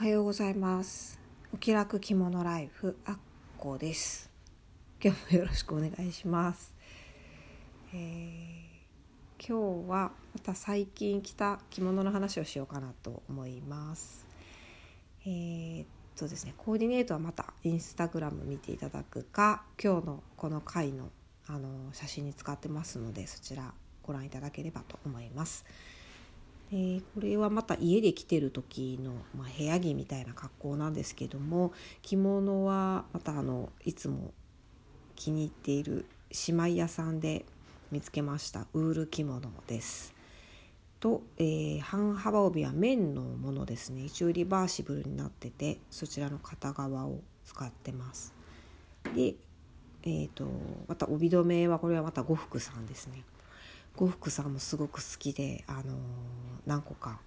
おはようございます。お気楽着物ライフあっこです。今日もよろしくお願いします、えー今日はまた最近着た着物の話をしようかなと思います。えーっとですねコーディネートはまたインスタグラム見ていただくか今日のこの回のあの写真に使ってますのでそちらご覧いただければと思います。えこれはまた家で着てる時の、まあ、部屋着みたいな格好なんですけども着物はまたあのいつも気に入っている姉妹屋さんで見つけましたウール着物です。と、えー半幅帯は綿のものですね一応リバーシブルになっててそちらの片側を使ってます。で、えー、とまた帯留めはこれはまた呉服さんですね。呉服さんもすごく好きで、あのー何個か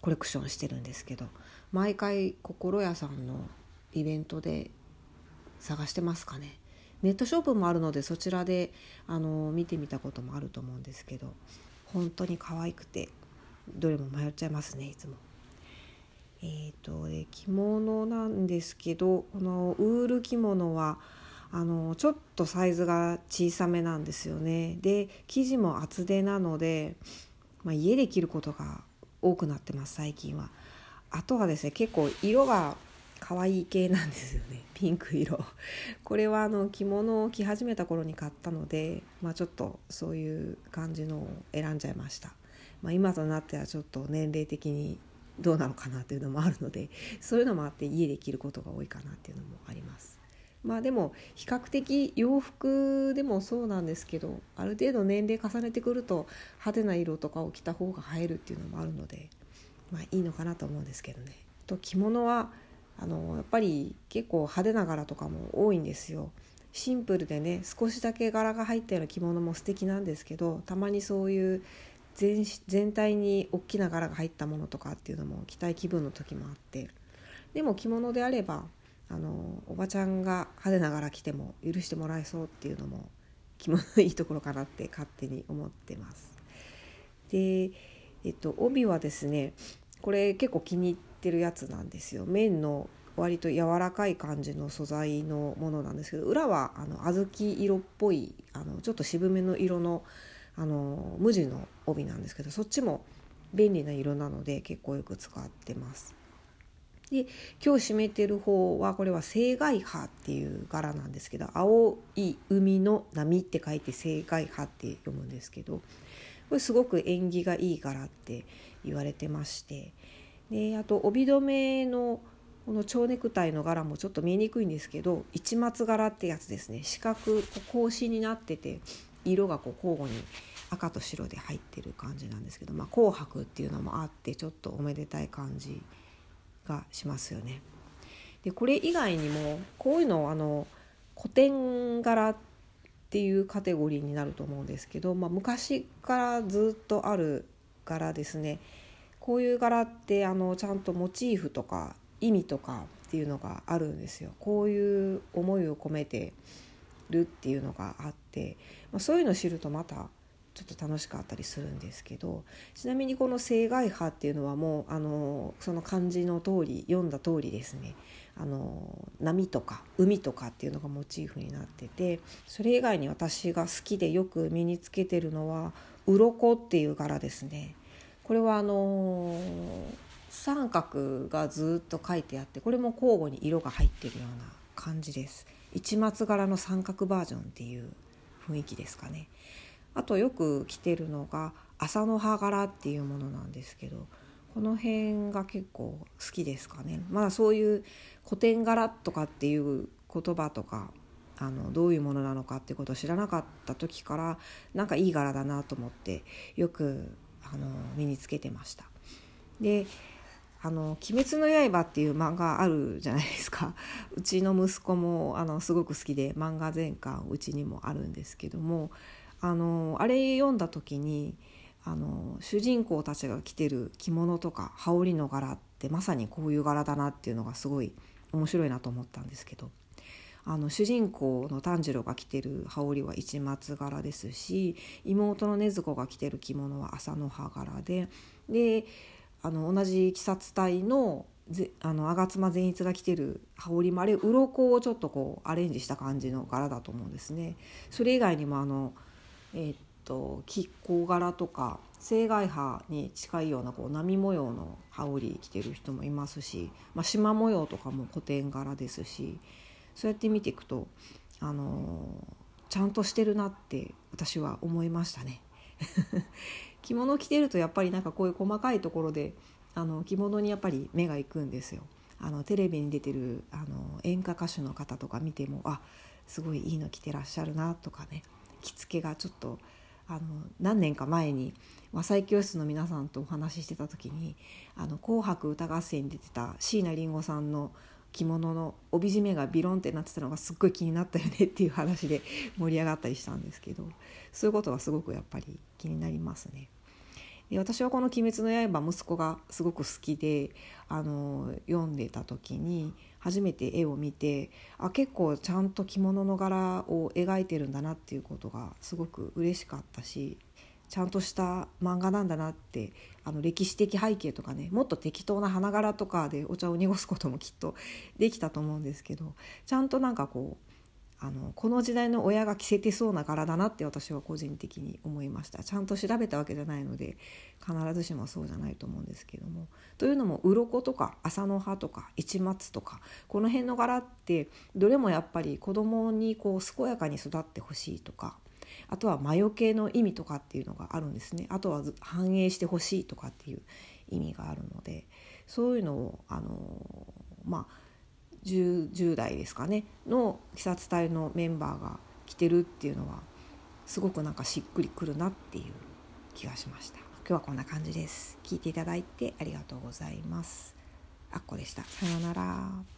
コレクションしてるんですけど毎回心屋さんのイベントで探してますかねネットショップもあるのでそちらで、あのー見てみたこともあると思うんですけど本当に可愛くてどれも迷っちゃいますねいつも。えー、とで着物なんですけどこのウール着物はあのちょっとサイズが小さめなんですよね。で生地も厚手なので、まあ、家で着ることが多くなってます最近は。あとはですね結構色が可愛い系なんですよね。ピンク色。これはあの着物を着始めた頃に買ったので、まあ、ちょっとそういう感じのを選んじゃいました、まあ、今となってはちょっと年齢的にどうなのかなっていうのもあるのでそういうのもあって家で着ることが多いかなっていうのもあります。まあでも比較的洋服でもそうなんですけどある程度年齢重ねてくると派手な色とかを着た方が映えるっていうのもあるのでまあいいのかなと思うんですけどね。と着物はあのやっぱり結構派手な柄とかも多いんですよ。シンプルでね少しだけ柄が入ったような着物も素敵なんですけどたまにそういう全全体に大きな柄が入ったものとかっていうのも着たい気分の時もあってでも着物であればあのおばちゃんが派手な柄着ても許してもらえそうっていうのも着物のいいところかなって勝手に思ってます。で、えっと、帯はですねこれ結構気に入ってるやつなんですよ。綿の割と柔らかい感じの素材のものなんですけど裏はあの小豆色っぽいあのちょっと渋めの色のあの無地の帯なんですけどそっちも便利な色なので結構よく使ってます。で今日締めてる方はこれは青海波っていう柄なんですけど青い海の波って書いて青海波って読むんですけどこれすごく縁起がいい柄って言われてましてであと帯留めのこの蝶ネクタイの柄もちょっと見えにくいんですけど市松柄ってやつですね。四角格子になってて色がこう交互に赤と白で入ってる感じなんですけど、まあ、紅白っていうのもあってちょっとおめでたい感じがしますよね。でこれ以外にもこういうのあの古典柄っていうカテゴリーになると思うんですけど、まあ、昔からずっとある柄ですね。こういう柄ってあのちゃんとモチーフとか意味とかっていうのがあるんですよ。こういう思いを込めてるっていうのがあって、まあ、そういうのを知るとまたちょっと楽しかったりするんですけどちなみにこの「青海波」っていうのはもうあのその漢字の通り読んだ通りですねあの波とか海とかっていうのがモチーフになっててそれ以外に私が好きでよく身につけてるのは「鱗っていう柄ですね。これはあの三角がずっと書いてあってこれも交互に色が入ってるような感じです。市松柄の三角バージョンっていう雰囲気ですかね。あとよく着てるのが朝の葉柄っていうものなんですけどこの辺が結構好きですかねまだそういう古典柄とかっていう言葉とかあのどういうものなのかってことを知らなかった時からなんかいい柄だなと思ってよくあの身につけてました。であの「鬼滅の刃」っていう漫画あるじゃないですかうちの息子もあのすごく好きで漫画全巻うちにもあるんですけどもあのあれ読んだ時にあの主人公たちが着てる着物とか羽織の柄ってまさにこういう柄だなっていうのがすごい面白いなと思ったんですけどあの主人公の炭治郎が着てる羽織は市松柄ですし妹の禰豆子が着てる着物は朝の葉柄でであの同じ鬼殺隊のぜあの吾妻善逸が着てる羽織もあれ鱗をちょっとこうアレンジした感じの柄だと思うんですね。それ以外にもあのえー、っと亀甲柄とか青外葉に近いようなこう波模様の羽織着てる人もいますし、まあ、縞模様とかも古典柄ですしそうやって見ていくと、あのー、ちゃんとしてるなって私は思いましたね。着物着てるとやっぱりなんかこういう細かいところであの着物にやっぱり目が行くんですよ。あのテレビに出てるあの演歌歌手の方とか見てもあすごいいいの着てらっしゃるなとかね着付けがちょっとあの何年か前に和裁教室の皆さんとお話ししてた時に「あの紅白歌合戦」に出てた椎名林檎さんの着物の帯締めがビロンってなってたのがすっごい気になったよねっていう話で盛り上がったりしたんですけどそういうことがすごくやっぱり気になりますね。で私はこの「鬼滅の刃」息子がすごく好きであの読んでた時に初めて絵を見てあ結構ちゃんと着物の柄を描いてるんだなっていうことがすごく嬉しかったしちゃんとした漫画なんだなってあの歴史的背景とかねもっと適当な花柄とかでお茶を濁すこともきっとできたと思うんですけどちゃんとなんかこうあのこの時代の親が着せてそうな柄だなって私は個人的に思いました。ちゃんと調べたわけじゃないので必ずしもそうじゃないと思うんですけども。というのも鱗とか麻の葉とか市松とかこの辺の柄ってどれもやっぱり子供にこう健やかに育ってほしいとかあとは魔除けの意味とかっていうのがあるんですね。あとは繁栄してほしいとかっていう意味があるのでそういうのをあのまあ 10, 10代ですかねの鬼殺隊のメンバーが来てるっていうのはすごくなんかしっくりくるなっていう気がしました。今日はこんな感じです。聞いていただいてありがとうございます。あっこでした。さようなら。